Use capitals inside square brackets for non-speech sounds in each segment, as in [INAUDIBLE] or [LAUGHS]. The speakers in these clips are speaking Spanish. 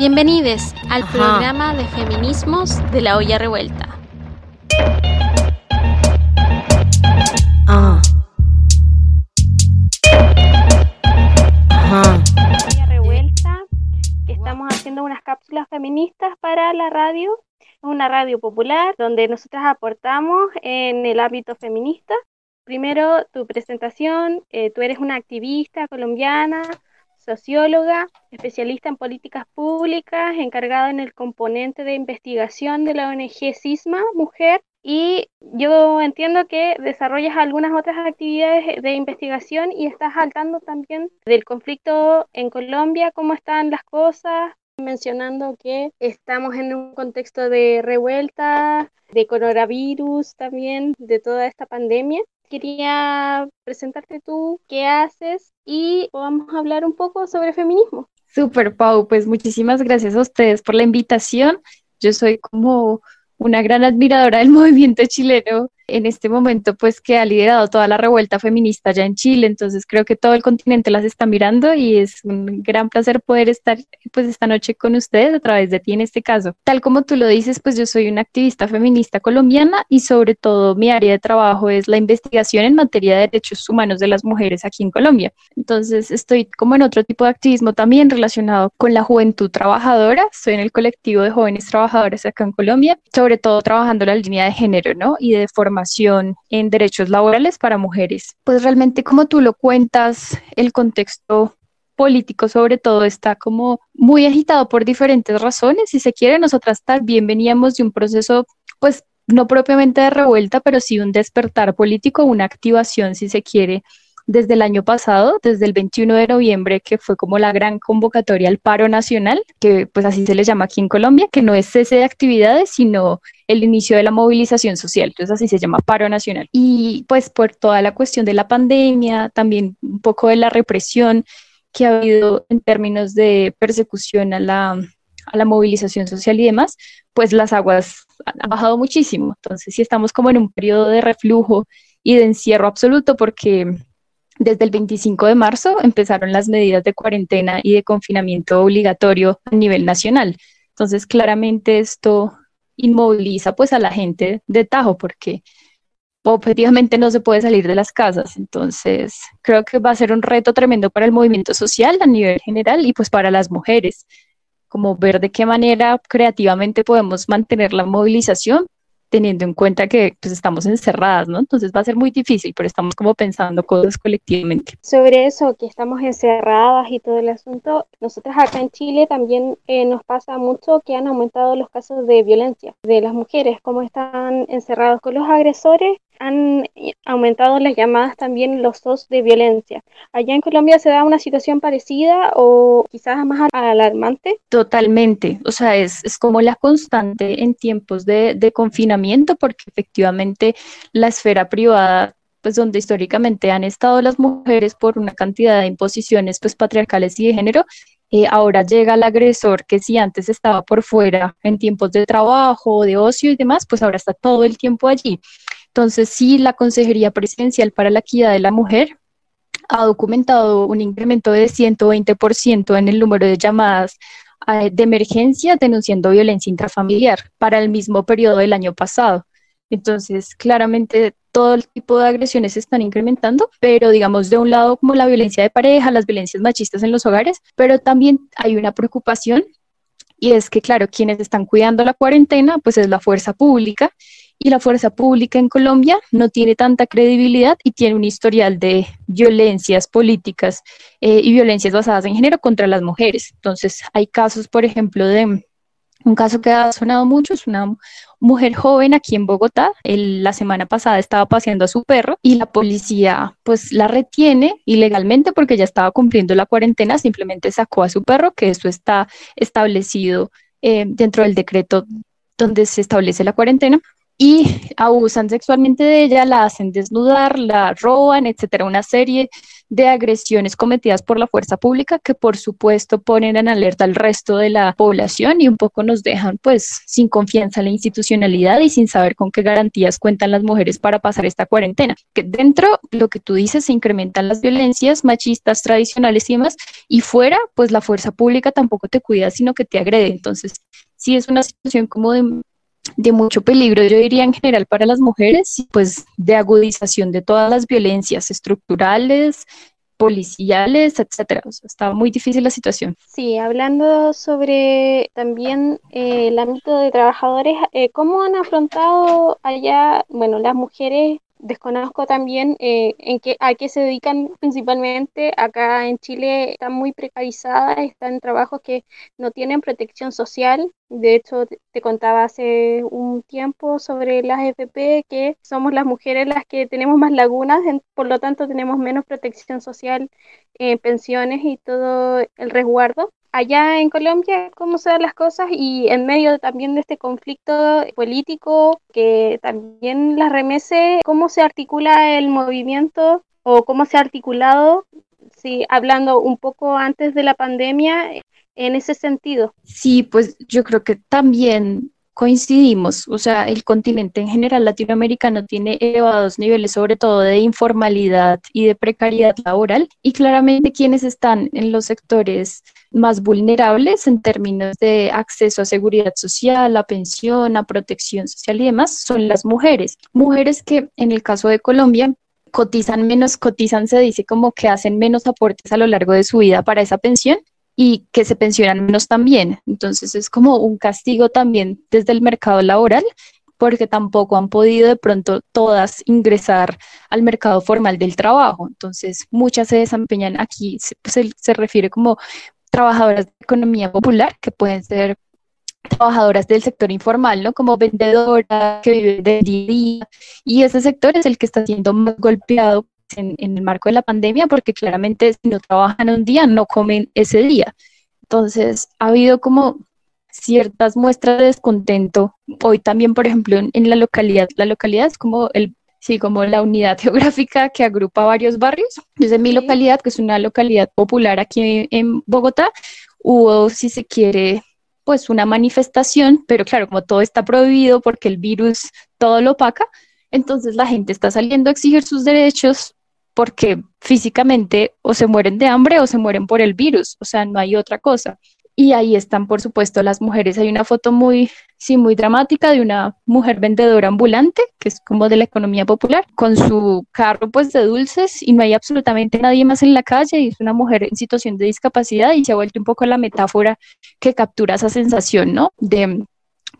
Bienvenidos al programa de feminismos de la olla revuelta. Ah. Ajá. Olla revuelta, que estamos haciendo unas cápsulas feministas para la radio. Es una radio popular donde nosotras aportamos en el ámbito feminista. Primero, tu presentación. Eh, tú eres una activista colombiana socióloga, especialista en políticas públicas, encargada en el componente de investigación de la ONG CISMA Mujer. Y yo entiendo que desarrollas algunas otras actividades de investigación y estás saltando también del conflicto en Colombia, cómo están las cosas, mencionando que estamos en un contexto de revuelta, de coronavirus también, de toda esta pandemia quería presentarte tú qué haces y vamos a hablar un poco sobre feminismo. Super, Pau, pues muchísimas gracias a ustedes por la invitación. Yo soy como una gran admiradora del [LAUGHS] movimiento chileno en este momento, pues que ha liderado toda la revuelta feminista ya en Chile, entonces creo que todo el continente las está mirando y es un gran placer poder estar pues esta noche con ustedes a través de ti en este caso. Tal como tú lo dices, pues yo soy una activista feminista colombiana y sobre todo mi área de trabajo es la investigación en materia de derechos humanos de las mujeres aquí en Colombia. Entonces estoy como en otro tipo de activismo también relacionado con la juventud trabajadora, estoy en el colectivo de jóvenes trabajadoras acá en Colombia, sobre todo trabajando la línea de género, ¿no? Y de forma en derechos laborales para mujeres. Pues realmente como tú lo cuentas, el contexto político sobre todo está como muy agitado por diferentes razones. Si se quiere, nosotras también veníamos de un proceso, pues no propiamente de revuelta, pero sí un despertar político, una activación, si se quiere, desde el año pasado, desde el 21 de noviembre, que fue como la gran convocatoria al paro nacional, que pues así se le llama aquí en Colombia, que no es cese de actividades, sino el inicio de la movilización social, entonces así se llama paro nacional. Y pues por toda la cuestión de la pandemia, también un poco de la represión que ha habido en términos de persecución a la, a la movilización social y demás, pues las aguas han bajado muchísimo. Entonces sí estamos como en un periodo de reflujo y de encierro absoluto porque desde el 25 de marzo empezaron las medidas de cuarentena y de confinamiento obligatorio a nivel nacional. Entonces, claramente esto inmoviliza pues a la gente de Tajo porque objetivamente no se puede salir de las casas. Entonces, creo que va a ser un reto tremendo para el movimiento social a nivel general y pues para las mujeres, como ver de qué manera creativamente podemos mantener la movilización, teniendo en cuenta que pues estamos encerradas, ¿no? Entonces va a ser muy difícil, pero estamos como pensando cosas colectivamente. Sobre eso, que estamos encerradas y todo el asunto, nosotros acá en Chile también eh, nos pasa mucho que han aumentado los casos de violencia de las mujeres, como están encerrados con los agresores han aumentado las llamadas también los SOS de violencia. ¿Allá en Colombia se da una situación parecida o quizás más alarmante? Totalmente, o sea, es, es como la constante en tiempos de, confinamiento porque efectivamente la esfera privada pues donde históricamente han estado las mujeres por una cantidad de imposiciones pues patriarcales y de género, eh, ahora llega el agresor que si antes estaba por fuera en tiempos de trabajo, de ocio y demás, pues ahora está todo el tiempo allí. Entonces, sí, la Consejería Presidencial para la Equidad de la Mujer ha documentado un incremento de 120% en el número de llamadas eh, de emergencia denunciando violencia intrafamiliar para el mismo periodo del año pasado. Entonces, claramente todo el tipo de agresiones se están incrementando, pero digamos de un lado como la violencia de pareja, las violencias machistas en los hogares, pero también hay una preocupación y es que, claro, quienes están cuidando la cuarentena, pues es la fuerza pública y la fuerza pública en Colombia no tiene tanta credibilidad y tiene un historial de violencias políticas eh, y violencias basadas en género contra las mujeres. Entonces, hay casos, por ejemplo, de un caso que ha sonado mucho, es una mujer joven aquí en Bogotá. la semana pasada estaba paseando a su perro y la policía pues la retiene ilegalmente porque ya estaba cumpliendo la cuarentena, simplemente sacó a su perro, que eso está establecido eh, dentro del decreto donde se establece la cuarentena y abusan sexualmente de ella, la hacen desnudar, la roban, etcétera, una serie de agresiones cometidas por la fuerza pública que por supuesto ponen en alerta al resto de la población y un poco nos dejan pues sin confianza en la institucionalidad y sin saber con qué garantías cuentan las mujeres para pasar esta cuarentena. Que dentro, lo que tú dices, se incrementan las violencias machistas tradicionales y demás y fuera pues la fuerza pública tampoco te cuida sino que te agrede. Entonces sí es una situación como de de mucho peligro, yo diría en general para las mujeres, pues de agudización de todas las violencias estructurales, policiales, etcétera. O sea, está muy difícil la situación. Sí, hablando sobre también eh, el ámbito de trabajadores, eh, ¿cómo han afrontado allá, bueno, las mujeres Desconozco también eh, en qué, a qué se dedican principalmente. Acá en Chile están muy precarizadas, están en trabajos que no tienen protección social. De hecho, te, contaba hace un tiempo sobre las FP que somos las mujeres las que tenemos más lagunas, por lo tanto tenemos menos protección social, en pensiones y todo el resguardo allá en Colombia cómo se dan las cosas y en medio también de este conflicto político que también las remese, cómo se articula el movimiento o cómo se ha articulado, sí, hablando un poco antes de la pandemia en ese sentido. Sí, pues yo creo que también coincidimos, o sea, el continente en general latinoamericano tiene elevados niveles, sobre todo de informalidad y de precariedad laboral, y claramente quienes están en los sectores más vulnerables en términos de acceso a seguridad social, a pensión, a protección social y demás son las mujeres. Mujeres que en el caso de Colombia cotizan menos, cotizan se dice como que hacen menos aportes a lo largo de su vida para esa pensión y que se pensionan menos también. Entonces es como un castigo también desde el mercado laboral porque tampoco han podido de pronto todas ingresar al mercado formal del trabajo. Entonces muchas se desempeñan aquí, se, pues, se refiere como trabajadoras de economía popular, que pueden ser trabajadoras del sector informal, ¿no? Como vendedoras que viven de día Y ese sector es el que está siendo más golpeado en, el marco de la pandemia, porque claramente si no trabajan un día, no comen ese día. Entonces, ha habido como ciertas muestras de descontento. Hoy también, por ejemplo, en, la localidad, la localidad es como el sí, como la unidad [LAUGHS] geográfica que agrupa varios barrios. Desde mi localidad, que es una localidad popular aquí en Bogotá, hubo, si se quiere, pues una manifestación, pero claro, como todo está prohibido porque el virus todo lo opaca, entonces la gente está saliendo a exigir sus derechos porque físicamente o se mueren de hambre o se mueren por el virus, o sea, no hay otra cosa. Y ahí están, por supuesto, las mujeres. Hay una foto muy, sí, muy dramática de una mujer vendedora ambulante, que es como de la economía popular, con su carro pues de dulces y no hay absolutamente nadie más en la calle y es una mujer en situación de discapacidad y se ha vuelto un poco la metáfora que captura esa sensación, ¿no? De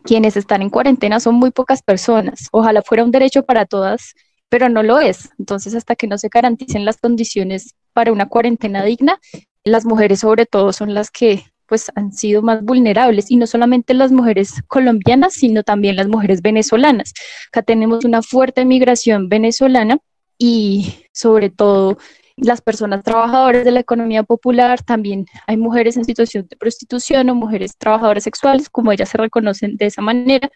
quienes están en cuarentena son muy pocas personas. Ojalá fuera un derecho para todas pero no lo es. Entonces, hasta que no se garanticen las condiciones para una cuarentena digna, las mujeres sobre todo son las que pues han sido más vulnerables y no solamente las mujeres colombianas, sino también las mujeres venezolanas. Acá tenemos una fuerte migración venezolana y sobre todo las personas trabajadoras de la economía popular, también hay mujeres en situación de prostitución o mujeres trabajadoras sexuales, como ellas se reconocen de esa manera,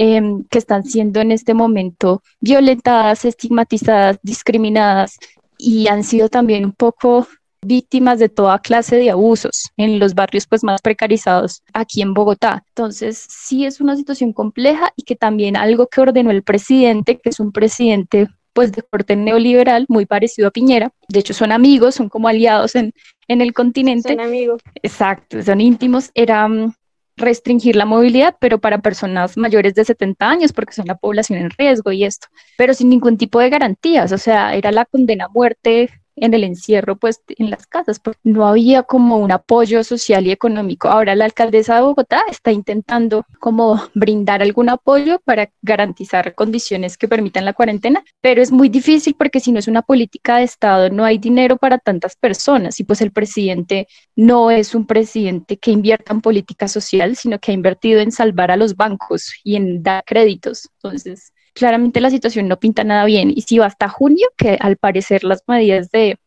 Em, que están siendo en este momento violentadas, estigmatizadas, discriminadas y han sido también un poco víctimas de toda clase de abusos en los barrios pues más precarizados aquí en Bogotá. Entonces, sí es una situación compleja y que también algo que ordenó el presidente, que es un presidente pues de corte neoliberal, muy parecido a Piñera. De hecho, son amigos, son como aliados en, en el continente. Son amigos. Exacto, son íntimos. Era mm, restringir la movilidad, pero para personas mayores de 70 años, porque son la población en riesgo y esto, pero sin ningún tipo de garantías, o sea, era la condena a muerte en el encierro, pues en las casas, porque no había como un apoyo social y económico. Ahora la alcaldesa de Bogotá está intentando como brindar algún apoyo para garantizar condiciones que permitan la cuarentena, pero es muy difícil porque si no es una política de Estado, no hay dinero para tantas personas y pues el presidente no es un presidente que invierta en política social, sino que ha invertido en salvar a los bancos y en dar créditos. Entonces, claramente la situación no pinta nada bien. Y si va hasta junio, que al parecer las medidas de,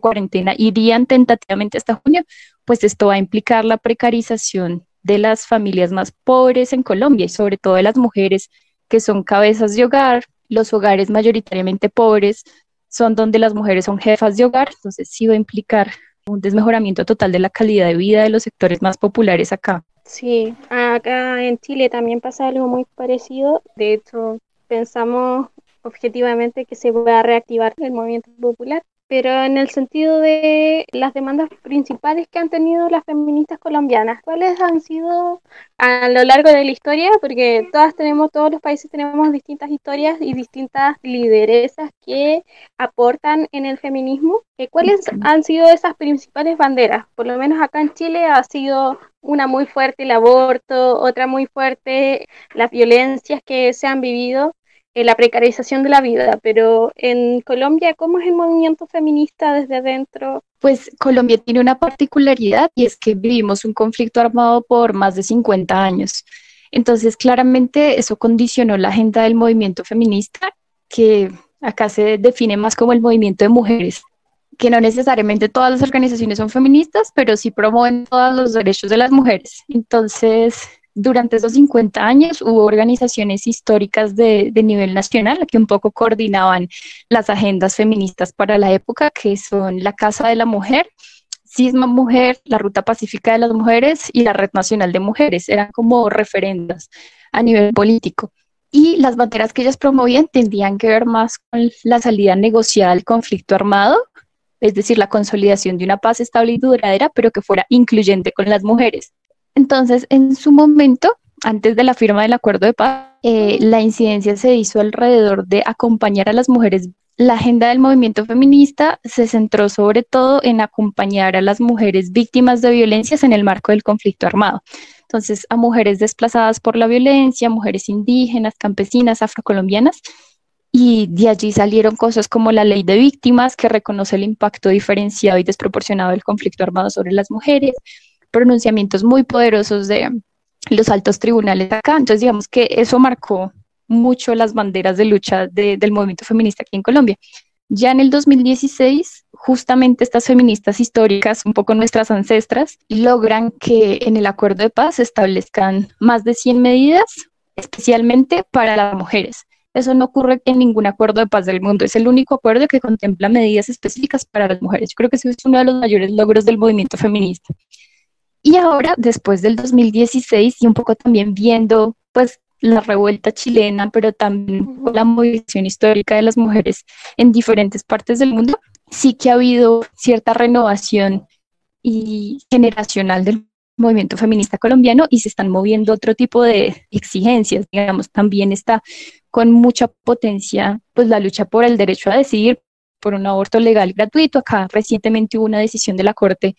cuarentena irían tentativamente hasta junio, pues esto va a implicar la precarización de las familias más pobres en Colombia y sobre todo de las mujeres que son cabezas de hogar, los hogares mayoritariamente pobres son donde las mujeres son jefas de hogar, entonces sí va a implicar un desmejoramiento total de la calidad de vida de los sectores más populares acá. Sí, acá en Chile también pasa algo muy parecido. De hecho, pensamos objetivamente que se va a reactivar el movimiento popular pero en el sentido de las demandas principales que han tenido las feministas colombianas, ¿cuáles han sido a lo largo de la historia? Porque todas tenemos, todos los países tenemos distintas historias y distintas lideresas que aportan en el feminismo. Eh, ¿Cuáles han sido esas principales banderas? Por lo menos acá en Chile ha sido una muy fuerte el aborto, otra muy fuerte las violencias que se han vivido la precarización de la vida, pero en Colombia, ¿cómo es el movimiento feminista desde adentro? Pues Colombia tiene una particularidad y es que vivimos un conflicto armado por más de 50 años. Entonces, claramente eso condicionó la agenda del movimiento feminista, que acá se define más como el movimiento de mujeres, que no necesariamente todas las organizaciones son feministas, pero sí promueven todos los derechos de las mujeres. Entonces, durante esos 50 años hubo organizaciones históricas de, nivel nacional que un poco coordinaban las agendas feministas para la época, que son la Casa de la Mujer, Cisma Mujer, la Ruta Pacífica de las Mujeres y la Red Nacional de Mujeres. Eran como referendas a nivel político. Y las banderas que ellas promovían tendían que ver más con la salida negociada al conflicto armado, es decir, la consolidación de una paz estable y duradera, pero que fuera incluyente con las mujeres. Entonces, en su momento, antes de la firma del acuerdo de paz, eh, la incidencia se hizo alrededor de acompañar a las mujeres. La agenda del movimiento feminista se centró sobre todo en acompañar a las mujeres víctimas de violencias en el marco del conflicto armado. Entonces, a mujeres desplazadas por la violencia, mujeres indígenas, campesinas, afrocolombianas, y de allí salieron cosas como la ley de víctimas, que reconoce el impacto diferenciado y desproporcionado del conflicto armado sobre las mujeres, pronunciamientos muy poderosos de los altos tribunales acá. Entonces, digamos que eso marcó mucho las banderas de lucha del movimiento feminista aquí en Colombia. Ya en el 2016, justamente estas feministas históricas, un poco nuestras ancestras, logran que en el acuerdo de paz se establezcan más de 100 medidas, especialmente para las mujeres. Eso no ocurre en ningún acuerdo de paz del mundo. Es el único acuerdo que contempla medidas específicas para las mujeres. Yo creo que eso es uno de los mayores logros del movimiento feminista. Y ahora, después del 2016 y un poco también viendo pues la revuelta chilena, pero también la movilización histórica de las mujeres en diferentes partes del mundo, sí que ha habido cierta renovación y generacional del movimiento feminista colombiano y se están moviendo otro tipo de exigencias, digamos, también está con mucha potencia pues la lucha por el derecho a decidir por un aborto legal gratuito. Acá recientemente hubo una decisión de la Corte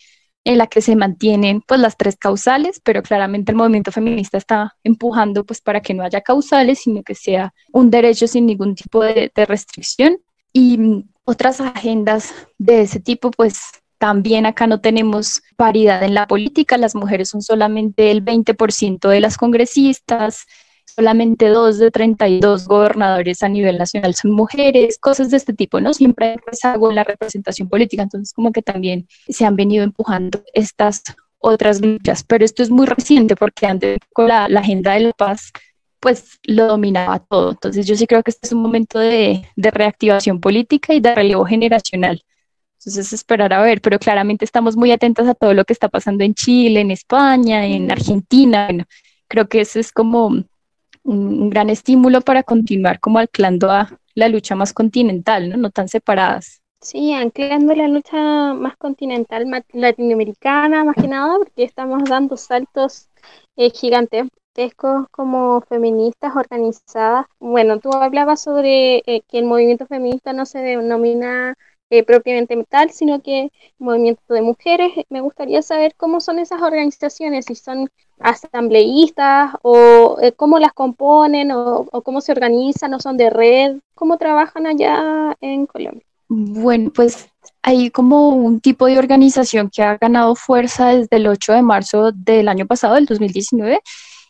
en la que se mantienen pues las tres causales, pero claramente el movimiento feminista está empujando pues para que no haya causales, sino que sea un derecho sin ningún tipo de, restricción. Y mm, otras agendas de ese tipo pues también acá no tenemos paridad en la política, las mujeres son solamente el 20% de las congresistas, solamente dos de 32 gobernadores a nivel nacional son mujeres, cosas de este tipo, ¿no? Siempre hay rezago en la representación política, entonces como que también se han venido empujando estas otras luchas, pero esto es muy reciente porque antes con la, agenda de la paz pues lo dominaba todo. Entonces yo sí creo que este es un momento de, de, reactivación política y de relevo generacional. Entonces esperar a ver, pero claramente estamos muy atentas a todo lo que está pasando en Chile, en España, en Argentina. Bueno, creo que eso es como un, gran estímulo para continuar como anclando a la lucha más continental, ¿no? No tan separadas. Sí, anclando la lucha más continental latinoamericana, más que nada, porque estamos dando saltos eh, gigantescos como feministas organizadas. Bueno, tú hablabas sobre eh, que el movimiento feminista no se denomina eh, propiamente tal, sino que movimiento de mujeres. Me gustaría saber cómo son esas organizaciones, si son asambleístas o eh, cómo las componen o, cómo se organizan o son de red, cómo trabajan allá en Colombia. Bueno, pues hay como un tipo de organización que ha ganado fuerza desde el 8 de marzo del año pasado, del 2019,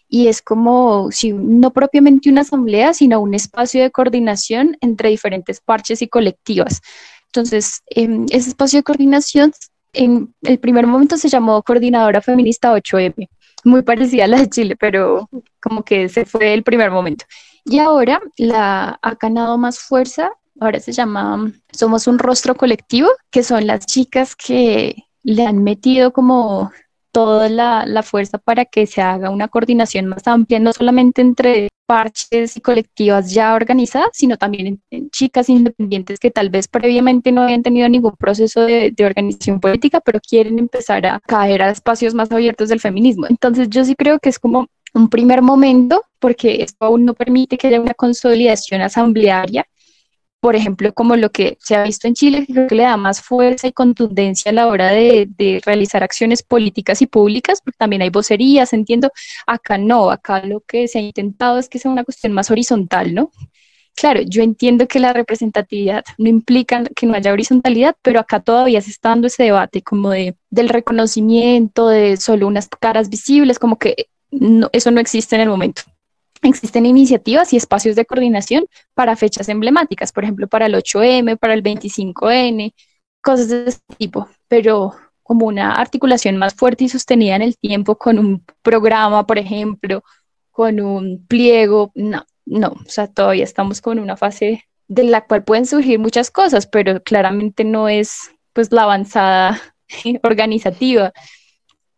y es como, si no propiamente una asamblea, sino un espacio de coordinación entre diferentes parches y colectivas. Entonces, em, ese espacio de coordinación en el primer momento se llamó Coordinadora Feminista 8M, muy parecida a la de Chile, pero como que ese fue el primer momento. Y ahora la ha ganado más fuerza ahora se llama Somos un Rostro Colectivo, que son las chicas que le han metido como toda la, fuerza para que se haga una coordinación más amplia, no solamente entre parches y colectivas ya organizadas, sino también en, chicas independientes que tal vez previamente no habían tenido ningún proceso de, de, organización política, pero quieren empezar a caer a espacios más abiertos del feminismo. Entonces yo sí creo que es como un primer momento, porque esto aún no permite que haya una consolidación asamblearia por ejemplo, como lo que se ha visto en Chile, creo que le da más fuerza y contundencia a la hora de, realizar acciones políticas y públicas, porque también hay vocerías, entiendo, acá no, acá lo que se ha intentado es que sea una cuestión más horizontal, ¿no? Claro, yo entiendo que la representatividad no implica que no haya horizontalidad, pero acá todavía se está dando ese debate como de, del reconocimiento, de solo unas caras visibles, como que eso no existe en el momento. Existen iniciativas y espacios de coordinación para fechas emblemáticas, por ejemplo, para el 8M, para el 25N, cosas de ese tipo, pero como una articulación más fuerte y sostenida en el tiempo con un programa, por ejemplo, con un pliego, no, no, o sea, todavía estamos con una fase de la cual pueden surgir muchas cosas, pero claramente no es pues la avanzada [LAUGHS] organizativa.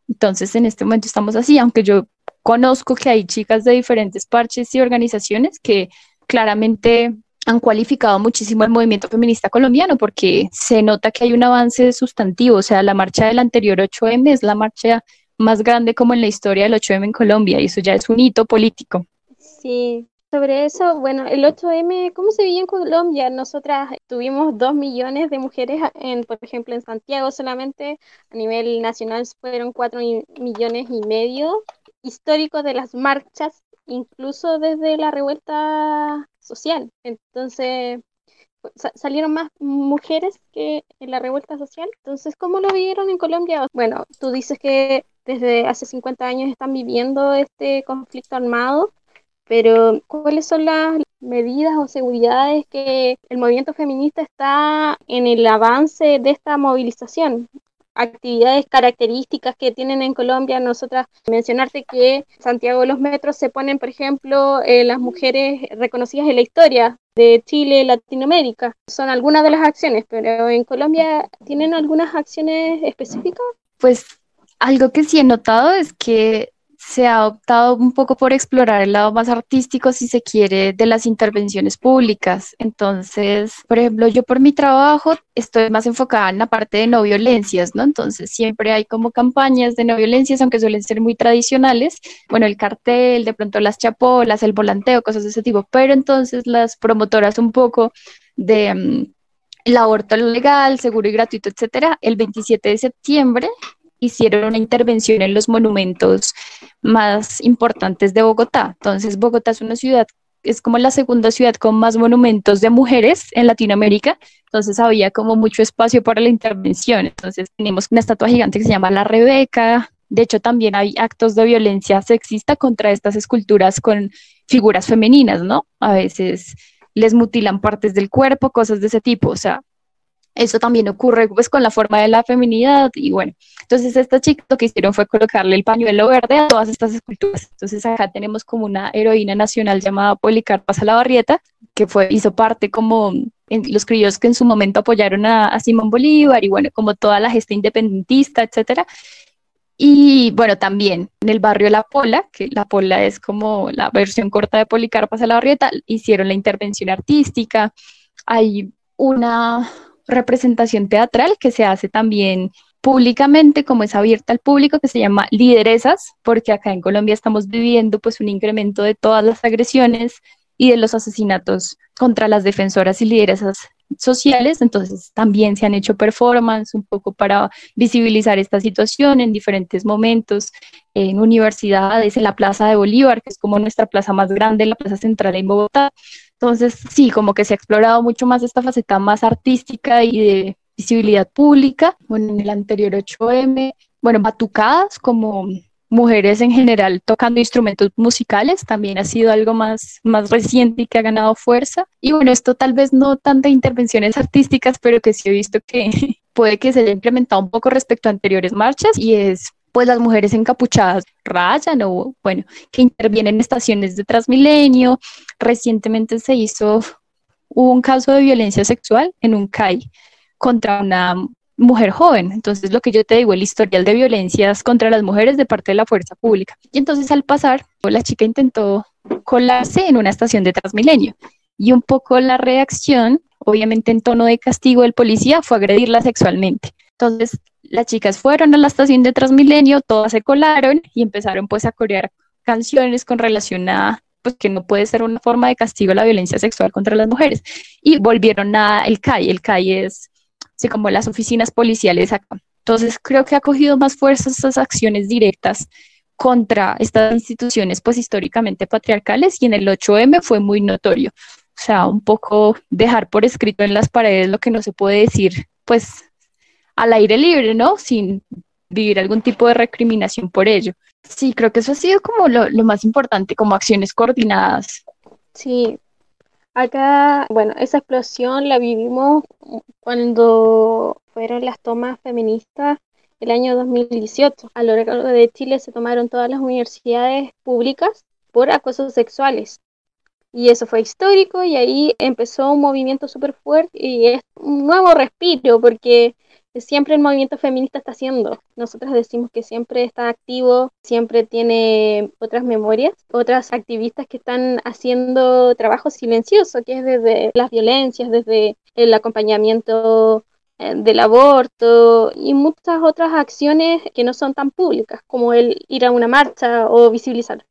Entonces, en este momento estamos así, aunque yo conozco que hay chicas de diferentes parches y organizaciones que claramente han cualificado muchísimo el movimiento feminista colombiano porque se nota que hay un avance sustantivo, o sea, la marcha del anterior 8M es la marcha más grande como en la historia del 8M en Colombia y eso ya es un hito político. Sí, sobre eso, bueno, el 8M, ¿cómo se veía en Colombia? Nosotras tuvimos dos millones de mujeres, en, por ejemplo, en Santiago solamente, a nivel nacional fueron cuatro millones y medio históricos de las marchas, incluso desde la revuelta social. Entonces, salieron más mujeres que en la revuelta social. Entonces, ¿cómo lo vivieron en Colombia? Bueno, tú dices que desde hace 50 años están viviendo este conflicto armado, pero ¿cuáles son las medidas o seguridades que el movimiento feminista está en el avance de esta movilización? Actividades características que tienen en Colombia. Nosotras mencionarte que Santiago de los Metros se ponen, por ejemplo, eh, las mujeres reconocidas en la historia de Chile, Latinoamérica. Son algunas de las acciones, pero en Colombia tienen algunas acciones específicas. Pues algo que sí he notado es que se ha optado un poco por explorar el lado más artístico, si se quiere, de las intervenciones públicas. Entonces, por ejemplo, yo por mi trabajo estoy más enfocada en la parte de no violencias, ¿no? Entonces, siempre hay como campañas de no violencias, aunque suelen ser muy tradicionales. Bueno, el cartel, de pronto las chapolas, el volanteo, cosas de ese tipo. Pero entonces las promotoras un poco de... Mm, el aborto legal, seguro y gratuito, etcétera, el 27 de septiembre hicieron una intervención en los monumentos más importantes de Bogotá. Entonces, Bogotá es una ciudad, es como la segunda ciudad con más monumentos de mujeres en Latinoamérica, entonces había como mucho espacio para la intervención. Entonces, tenemos una estatua gigante que se llama La Rebeca. De hecho, también hay actos de violencia sexista contra estas esculturas con figuras femeninas, ¿no? A veces les mutilan partes del cuerpo, cosas de ese tipo. O sea, eso también ocurre pues con la forma de la feminidad y bueno, entonces esta chica lo que hicieron fue colocarle el pañuelo verde a todas estas esculturas. Entonces acá tenemos como una heroína nacional llamada Policarpa Salabarrieta, que fue, hizo parte como en los criollos que en su momento apoyaron a, Simón Bolívar y bueno, como toda la gesta independentista, etcétera. Y bueno, también en el barrio La Pola, que La Pola es como la versión corta de Policarpa Salabarrieta, hicieron la intervención artística. Hay una representación teatral que se hace también públicamente, como es abierta al público, que se llama Lideresas, porque acá en Colombia estamos viviendo pues un incremento de todas las agresiones y de los asesinatos contra las defensoras y lideresas sociales, entonces también se han hecho performance un poco para visibilizar esta situación en diferentes momentos, en universidades, en la Plaza de Bolívar, que es como nuestra plaza más grande, la plaza central en Bogotá, entonces, sí, como que se ha explorado mucho más esta faceta más artística y de visibilidad pública. Bueno, en el anterior 8M, bueno, batucadas como mujeres en general tocando instrumentos musicales también ha sido algo más, más reciente y que ha ganado fuerza. Y bueno, esto tal vez no tantas intervenciones artísticas, pero que sí he visto que [LAUGHS] puede que se haya implementado un poco respecto a anteriores marchas y es pues las mujeres encapuchadas rayan o bueno, que intervienen en estaciones de Transmilenio. Recientemente se hizo hubo un caso de violencia sexual en un CAI contra una mujer joven. Entonces, lo que yo te digo, el historial de violencias contra las mujeres de parte de la fuerza pública. Y entonces, al pasar, la chica intentó colarse en una estación de Transmilenio. Y un poco la reacción, obviamente en tono de castigo del policía, fue agredirla sexualmente. Entonces, las chicas fueron a la estación de Transmilenio, todas se colaron y empezaron pues a corear canciones con relación a pues que no puede ser una forma de castigo la violencia sexual contra las mujeres. Y volvieron a el CAI. El CAI es así como las oficinas policiales acá. Entonces creo que ha cogido más fuerza estas acciones directas contra estas instituciones pues históricamente patriarcales y en el 8M fue muy notorio. O sea, un poco dejar por escrito en las paredes lo que no se puede decir pues al aire libre, ¿no? Sin vivir algún tipo de recriminación por ello. Sí, creo que eso ha sido como lo, más importante, como acciones coordinadas. Sí, acá, bueno, esa explosión la vivimos cuando fueron las tomas feministas el año 2018. A lo largo de Chile se tomaron todas las universidades públicas por acosos sexuales. Y eso fue histórico y ahí empezó un movimiento súper fuerte y es un nuevo respiro porque siempre el movimiento feminista está haciendo. Nosotros decimos que siempre está activo, siempre tiene otras memorias, otras activistas que están haciendo trabajo silencioso, que es desde las violencias, desde el acompañamiento eh, del aborto y muchas otras acciones que no son tan públicas, como el ir a una marcha o visibilizar.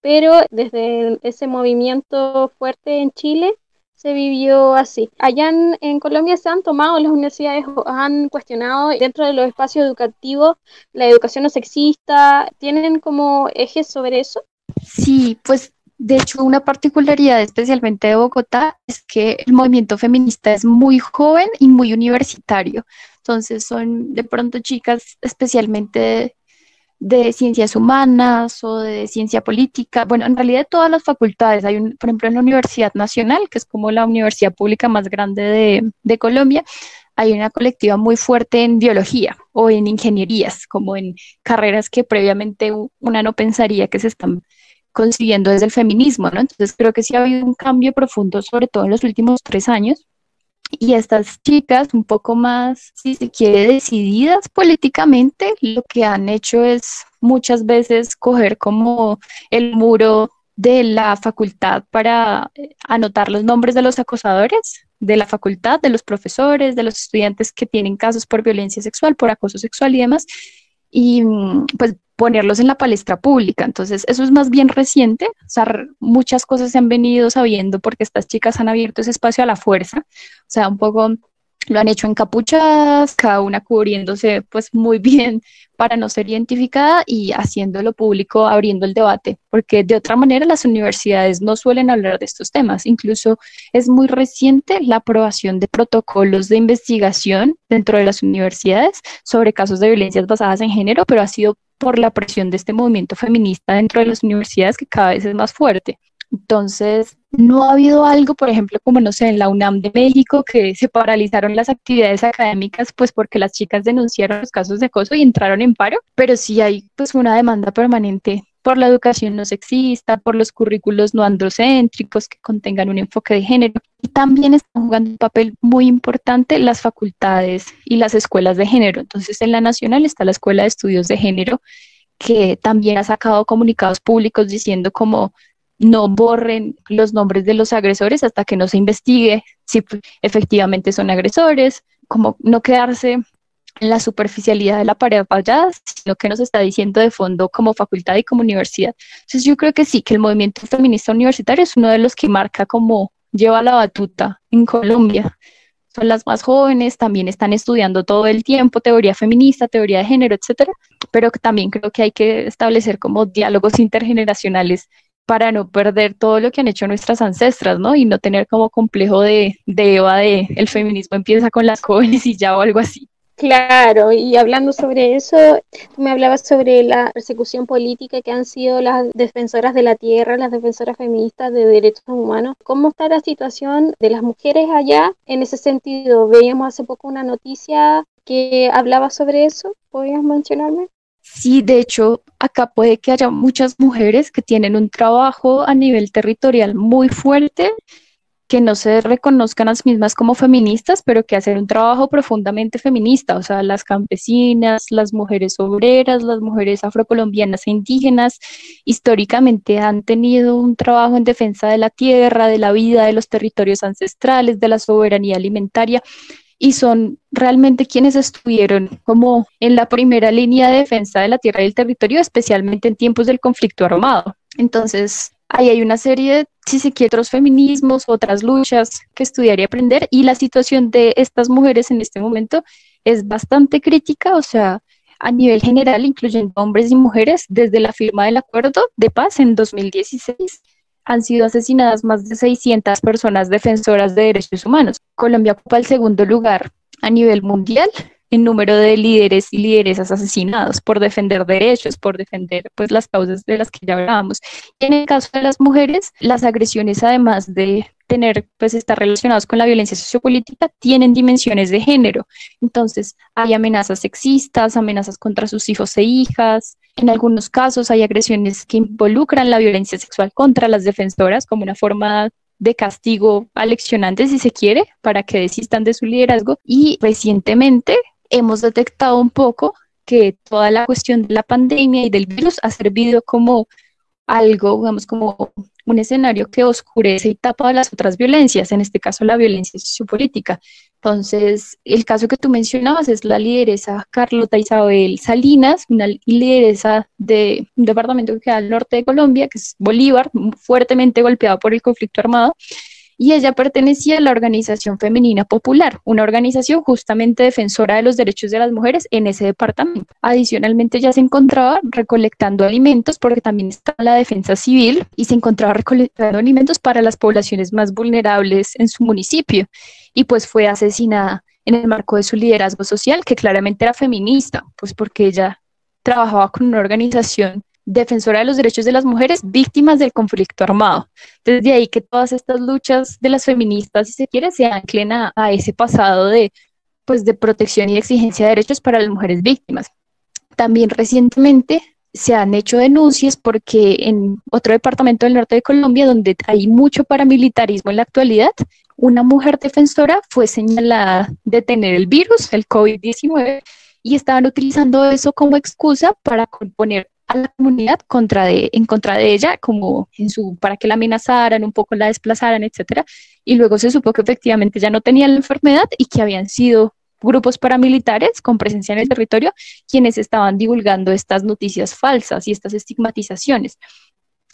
Pero desde ese movimiento fuerte en Chile, se vivió así. Allá en, Colombia se han tomado, las universidades han cuestionado dentro de los espacios educativos la educación no sexista, ¿tienen como ejes sobre eso? Sí, pues de hecho una particularidad especialmente de Bogotá es que el movimiento feminista es muy joven y muy universitario. Entonces son de pronto chicas especialmente de ciencias humanas o de ciencia política. Bueno, en realidad todas las facultades. Hay, un, por ejemplo, en la Universidad Nacional, que es como la universidad pública más grande de, de Colombia, hay una colectiva muy fuerte en biología o en ingenierías, como en carreras que previamente una no pensaría que se están consiguiendo desde el feminismo, ¿no? Entonces creo que sí ha habido un cambio profundo, sobre todo en los últimos tres años, y estas chicas un poco más, si se quiere, decididas políticamente, lo que han hecho es muchas veces coger como el muro de la facultad para eh, anotar los nombres de los acosadores de la facultad, de los profesores, de los estudiantes que tienen casos por violencia sexual, por acoso sexual y demás, y mm, pues ponerlos en la palestra pública. Entonces, eso es más bien reciente. O sea, muchas cosas se han venido sabiendo porque estas chicas han abierto ese espacio a la fuerza. O sea, un poco lo han hecho encapuchadas, cada una cubriéndose pues muy [LAUGHS] bien para no ser identificada y haciéndolo público, abriendo el debate, porque de otra manera las universidades no suelen hablar de estos temas. Incluso es muy reciente la aprobación de protocolos de investigación dentro de las universidades sobre casos de violencias basadas en género, pero ha sido por la presión de este movimiento feminista dentro de las universidades que cada vez es más fuerte. Entonces, no ha habido algo, por ejemplo, como no sé, en la UNAM de México, que se paralizaron las actividades académicas, pues porque las chicas denunciaron los casos de acoso y entraron en paro, pero sí hay pues una demanda permanente por la educación no sexista, por los currículos no androcéntricos que contengan un enfoque de género. Y también están jugando un papel muy importante las facultades y las escuelas de género. Entonces, en la nacional está la Escuela de Estudios de Género, que también ha sacado comunicados públicos diciendo como no borren los nombres de los agresores hasta que no se investigue si efectivamente son agresores, como no quedarse en la superficialidad de la pared fallada, sino que nos está diciendo de fondo como facultad y como universidad. Entonces yo creo que sí, que el movimiento feminista universitario es uno de los que marca como lleva la batuta en Colombia. Son las más jóvenes, también están estudiando todo el tiempo teoría feminista, teoría de género, etcétera, pero también creo que hay que establecer como diálogos intergeneracionales para no perder todo lo que han hecho nuestras ancestras, ¿no? Y no tener como complejo de, de Eva de el feminismo empieza con las jóvenes y ya o algo así. Claro, y hablando sobre eso, tú me hablabas sobre la persecución política que han sido las defensoras de la tierra, las defensoras feministas de derechos humanos. ¿Cómo está la situación de las mujeres allá en ese sentido? Veíamos hace poco una noticia que hablaba sobre eso. ¿Podrías mencionarme? Sí, de hecho, acá puede que haya muchas mujeres que tienen un trabajo a nivel territorial muy fuerte que no se reconozcan a sí mismas como feministas, pero que hacen un trabajo profundamente feminista, o sea, las campesinas, las mujeres obreras, las mujeres afrocolombianas e indígenas, históricamente han tenido un trabajo en defensa de la tierra, de la vida, de los territorios ancestrales, de la soberanía alimentaria, y son realmente quienes estuvieron como en la primera línea de defensa de la tierra y del territorio, especialmente en tiempos del conflicto armado. Entonces, Ahí hay una serie de, si se quiere, otros feminismos, otras luchas que estudiar y aprender. Y la situación de estas mujeres en este momento es bastante crítica, o sea, a nivel general, incluyendo hombres y mujeres, desde la firma del acuerdo de paz en 2016 han sido asesinadas más de 600 personas defensoras de derechos humanos. Colombia ocupa el segundo lugar a nivel mundial en número de líderes y lideresas asesinados por defender derechos, por defender pues las causas de las que ya hablábamos. Y en el caso de las mujeres, las agresiones además de tener pues estar relacionados con la violencia sociopolítica tienen dimensiones de género. Entonces, hay amenazas sexistas, amenazas contra sus hijos e hijas. En algunos casos hay agresiones que involucran la violencia sexual contra las defensoras como una forma de castigo aleccionante, si se quiere, para que desistan de su liderazgo. Y recientemente hemos detectado un poco que toda la cuestión de la pandemia y del virus ha servido como algo, digamos, como un escenario que oscurece y tapa las otras violencias, en este caso la violencia sociopolítica. Entonces, el caso que tú mencionabas es la lideresa Carlota Isabel Salinas, una lideresa de un departamento que queda al norte de Colombia, que es Bolívar, fuertemente golpeado por el conflicto armado, y ella pertenecía a la Organización Femenina Popular, una organización justamente defensora de los derechos de las mujeres en ese departamento. Adicionalmente, ella se encontraba recolectando alimentos porque también está la defensa civil y se encontraba recolectando alimentos para las poblaciones más vulnerables en su municipio y pues fue asesinada en el marco de su liderazgo social, que claramente era feminista, pues porque ella trabajaba con una organización defensora de los derechos de las mujeres víctimas del conflicto armado. Desde ahí que todas estas luchas de las feministas, si se quiere, se anclen a, ese pasado de, pues, de protección y exigencia de derechos para las mujeres víctimas. También recientemente se han hecho denuncias porque en otro departamento del norte de Colombia, donde hay mucho paramilitarismo en la actualidad, una mujer defensora fue señalada de tener el virus, el COVID-19, y estaban utilizando eso como excusa para poner a la comunidad contra de, en contra de ella, como su, para que la amenazaran, un poco la desplazaran, etcétera. Y luego se supo que efectivamente ya no tenía la enfermedad y que habían sido grupos paramilitares con presencia en el territorio quienes estaban divulgando estas noticias falsas y estas estigmatizaciones.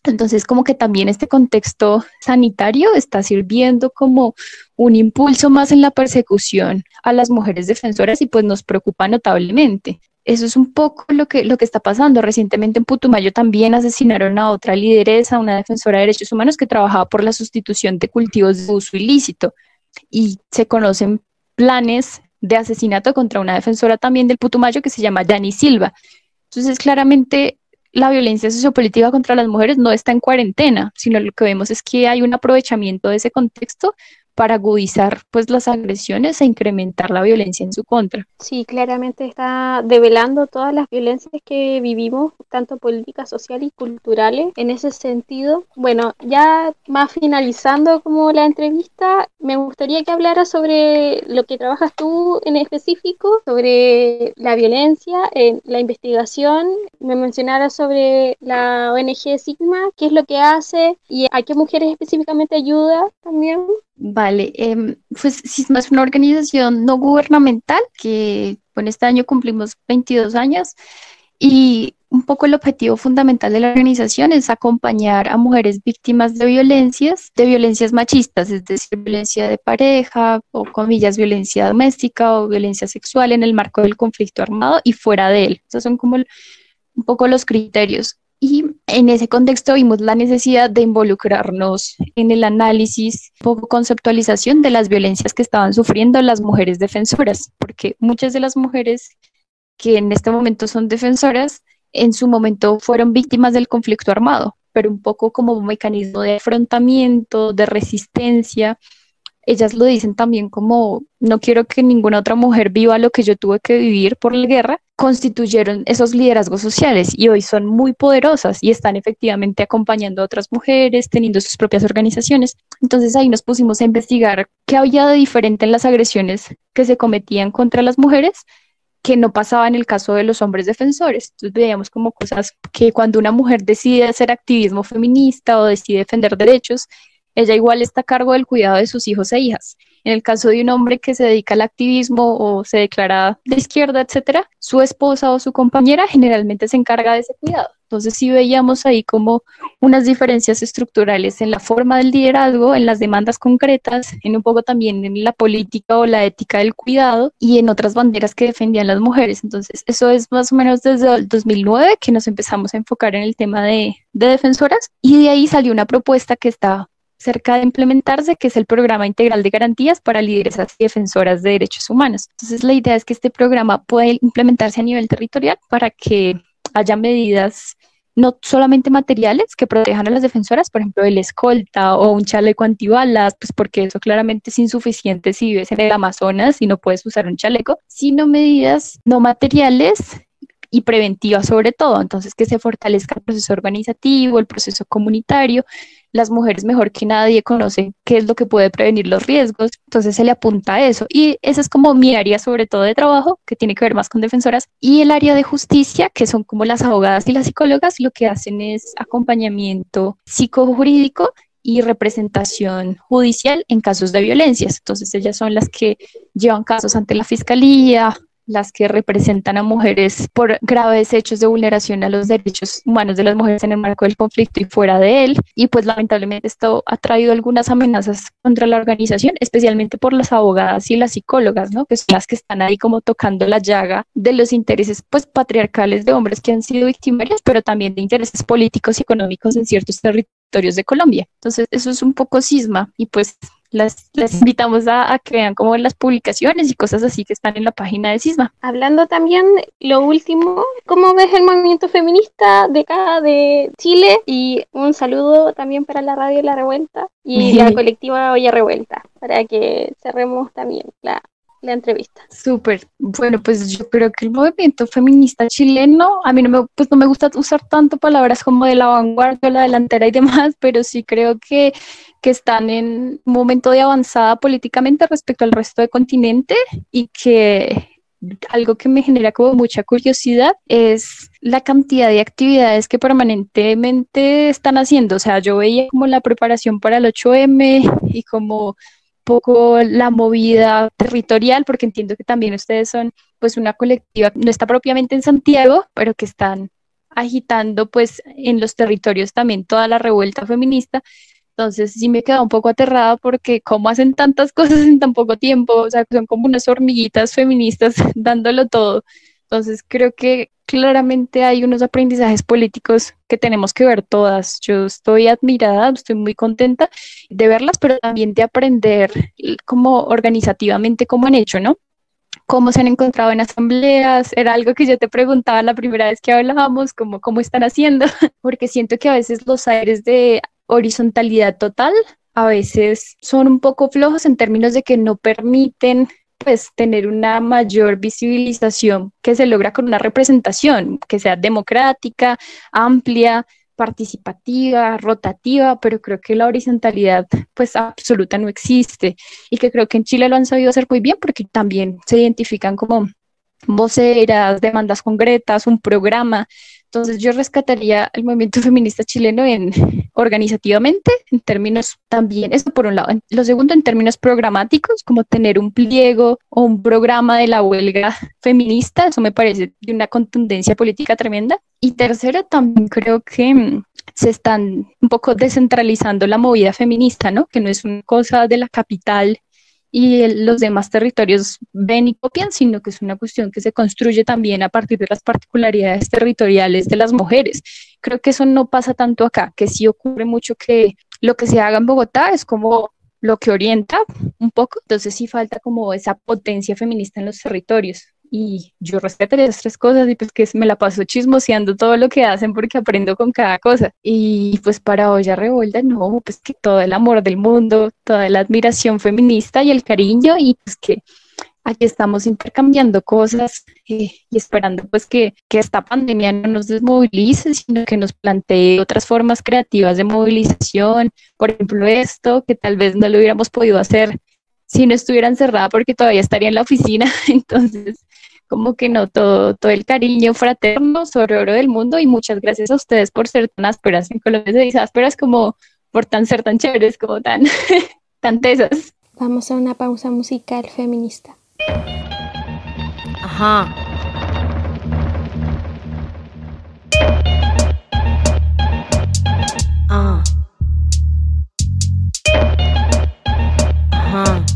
Entonces, como que también este contexto sanitario está sirviendo como un impulso más en la persecución a las mujeres defensoras y pues nos preocupa notablemente. Eso es un poco lo que, lo que está pasando. Recientemente en Putumayo también asesinaron a otra lideresa, una defensora de derechos humanos que trabajaba por la sustitución de cultivos de uso ilícito. Y se conocen planes de asesinato contra una defensora también del Putumayo que se llama Yani Silva. Entonces, claramente la violencia sociopolítica contra las mujeres no está en cuarentena, sino lo que vemos es que hay un aprovechamiento de ese contexto para agudizar pues las agresiones e incrementar la violencia en su contra. Sí, claramente está develando todas las violencias que vivimos, tanto políticas, sociales y culturales. En ese sentido, bueno, ya más finalizando como la entrevista, me gustaría que hablara sobre lo que trabajas tú en específico, sobre la violencia, en la investigación, me mencionara sobre la ONG Sigma, qué es lo que hace y a qué mujeres específicamente ayuda también. Vale, eh, pues SISMA es una organización no gubernamental que bueno, este año cumplimos 22 años y un poco el objetivo fundamental de la organización es acompañar a mujeres víctimas de violencias, de violencias machistas, es decir, violencia de pareja o comillas, violencia doméstica o violencia sexual en el marco del conflicto armado y fuera de él. Esos son como un poco los criterios. Y en ese contexto vimos la necesidad de involucrarnos en el análisis, poco conceptualización de las violencias que estaban sufriendo las mujeres defensoras, porque muchas de las mujeres que en este momento son defensoras, en su momento fueron víctimas del conflicto armado, pero un poco como un mecanismo de afrontamiento, de resistencia, ellas lo dicen también como no quiero que ninguna otra mujer viva lo que yo tuve que vivir por la guerra, constituyeron esos liderazgos sociales y hoy son muy poderosas y están efectivamente acompañando a otras mujeres, teniendo sus propias organizaciones. Entonces ahí nos pusimos a investigar qué había de diferente en las agresiones que se cometían contra las mujeres que no pasaba en el caso de los hombres defensores. Entonces veíamos como cosas que cuando una mujer decide hacer activismo feminista o decide defender derechos, ella igual está a cargo del cuidado de sus hijos e hijas. En el caso de un hombre que se dedica al activismo o se declara de izquierda, etcétera, su esposa o su compañera generalmente se encarga de ese cuidado. Entonces sí veíamos ahí como unas diferencias estructurales en la forma del liderazgo, en las demandas concretas, en un poco también en la política o la ética del cuidado y en otras banderas que defendían las mujeres. Entonces eso es más o menos desde el 2009 que nos empezamos a enfocar en el tema de, de defensoras y de ahí salió una propuesta que está cerca de implementarse, que es el programa integral de garantías para lideresas y defensoras de derechos humanos. Entonces, la idea es que este programa pueda implementarse a nivel territorial para que haya medidas no solamente materiales que protejan a las defensoras, por ejemplo, el escolta o un chaleco antibalas, pues porque eso claramente es insuficiente si vives en el Amazonas y no puedes usar un chaleco, sino medidas no materiales y preventiva sobre todo. Entonces, que se fortalezca el proceso organizativo, el proceso comunitario. Las mujeres mejor que nadie conocen qué es lo que puede prevenir los riesgos, entonces se le apunta a eso. Y esa es como mi área sobre todo de trabajo, que tiene que ver más con defensoras. Y el área de justicia, que son como las abogadas y las psicólogas, lo que hacen es acompañamiento psicojurídico y representación judicial en casos de violencias. Entonces ellas son las que llevan casos ante la fiscalía, las que representan a mujeres por graves hechos de vulneración a los derechos humanos de las mujeres en el marco del conflicto y fuera de él. Y pues lamentablemente esto ha traído algunas amenazas contra la organización, especialmente por las abogadas y las psicólogas, ¿no? Que son las que están ahí como tocando la llaga de los intereses pues patriarcales de hombres que han sido victimarios, pero también de intereses políticos y económicos en ciertos territorios de Colombia. Entonces, eso es un poco cisma y pues las, invitamos a, que vean como las publicaciones y cosas así que están en la página de Cisma. Hablando también, lo último, ¿cómo ves el movimiento feminista de acá de Chile? Y un saludo también para la radio La Revuelta y la [LAUGHS] colectiva Olla Revuelta, para que cerremos también la, la entrevista. Súper. Bueno, pues yo creo que el movimiento feminista chileno, a mí no me, pues no me gusta usar tanto palabras como de la vanguardia, la delantera y demás, [LAUGHS] pero sí creo que, que están en un momento de avanzada políticamente respecto al resto del continente y que algo que me genera como mucha curiosidad es la cantidad de actividades que permanentemente están haciendo. O sea, yo veía como la preparación para el 8M y como poco la movida territorial, porque entiendo que también ustedes son pues una colectiva, no está propiamente en Santiago, pero que están agitando pues en los territorios también toda la revuelta feminista. Entonces sí me queda un poco aterrada porque cómo hacen tantas [LAUGHS] cosas en tan poco tiempo, o sea, son como unas hormiguitas feministas [LAUGHS] dándolo todo. Entonces creo que claramente hay unos aprendizajes políticos que tenemos que ver todas. Yo estoy admirada, estoy muy contenta de verlas, pero también de aprender como organizativamente cómo han hecho, ¿no? Cómo se han encontrado en asambleas, era algo que yo te preguntaba la primera vez que hablábamos, como cómo están haciendo, [LAUGHS] porque siento que a veces los aires de horizontalidad total a veces son un poco flojos en términos de que no permiten pues tener una mayor visibilización que se logra con una representación que sea democrática, amplia, participativa, rotativa, pero creo que la horizontalidad pues absoluta no existe. Y que creo que en Chile lo han sabido hacer muy bien porque también se identifican como voceras, demandas concretas, un programa entonces yo rescataría el movimiento feminista chileno en organizativamente, en términos también, eso por un lado. Lo segundo, en términos programáticos, como tener un pliego o un programa de la huelga feminista, eso me parece de una contundencia política tremenda. Y tercero, también creo que mm, se están un poco descentralizando la movida feminista, ¿no? Que no es una cosa de la capital y los demás territorios ven y copian, sino que es una cuestión que se construye también a partir de las particularidades territoriales de las mujeres. Creo que eso no pasa tanto acá, que sí ocurre mucho que lo que se haga en Bogotá es como lo que orienta un poco, entonces sí falta como esa potencia feminista en los territorios. Y yo respetaría esas tres cosas y pues que me la paso chismoseando todo lo que hacen porque aprendo con cada cosa. Y pues para Olla Revuelta, no, pues que todo el amor del mundo, toda la admiración feminista y el cariño y pues que aquí estamos intercambiando cosas eh, y esperando pues que, que, esta pandemia no nos desmovilice, sino que nos plantee otras formas creativas de movilización. Por ejemplo, esto que tal vez no lo hubiéramos podido hacer si no estuviera encerrada porque todavía estaría en la oficina. [LAUGHS] Entonces, como que no, todo, todo el cariño fraterno sobre oro del mundo y muchas gracias a ustedes por ser tan ásperas. En Colombia se dice ásperas como por tan ser tan chéveres, como tan, [LAUGHS] tan tesas. Vamos a una pausa musical feminista. Ajá. Ah. Ajá.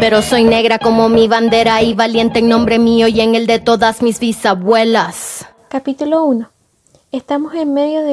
pero soy negra como mi bandera y valiente en nombre mío y en el de todas mis bisabuelas. Capítulo 1. Estamos en medio de